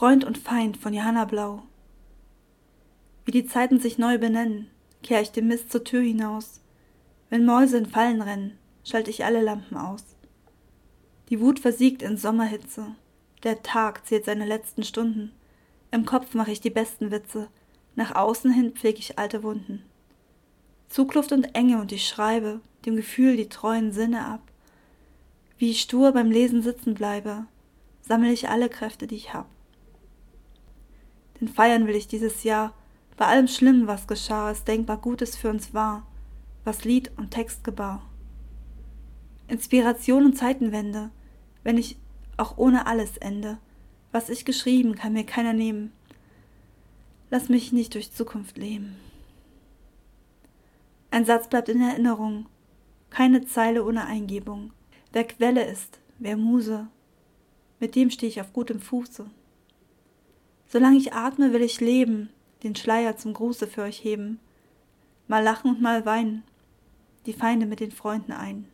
Freund und Feind von Johanna Blau. Wie die Zeiten sich neu benennen, kehr ich den Mist zur Tür hinaus. Wenn Mäuse in Fallen rennen, schalte ich alle Lampen aus. Die Wut versiegt in Sommerhitze, der Tag zählt seine letzten Stunden. Im Kopf mache ich die besten Witze, nach außen hin pfleg ich alte Wunden. Zugluft und Enge und ich schreibe dem Gefühl die treuen Sinne ab. Wie ich stur beim Lesen sitzen bleibe, sammle ich alle Kräfte, die ich hab. Denn feiern will ich dieses Jahr, bei allem Schlimmen, was geschah, es denkbar Gutes für uns war, was Lied und Text gebar. Inspiration und Zeitenwende, wenn ich auch ohne alles ende, was ich geschrieben, kann mir keiner nehmen. Lass mich nicht durch Zukunft leben. Ein Satz bleibt in Erinnerung, keine Zeile ohne Eingebung. Wer Quelle ist, wer Muse, mit dem stehe ich auf gutem Fuße. Solange ich atme, will ich leben, den Schleier zum Gruße für euch heben, mal lachen und mal weinen, die Feinde mit den Freunden ein.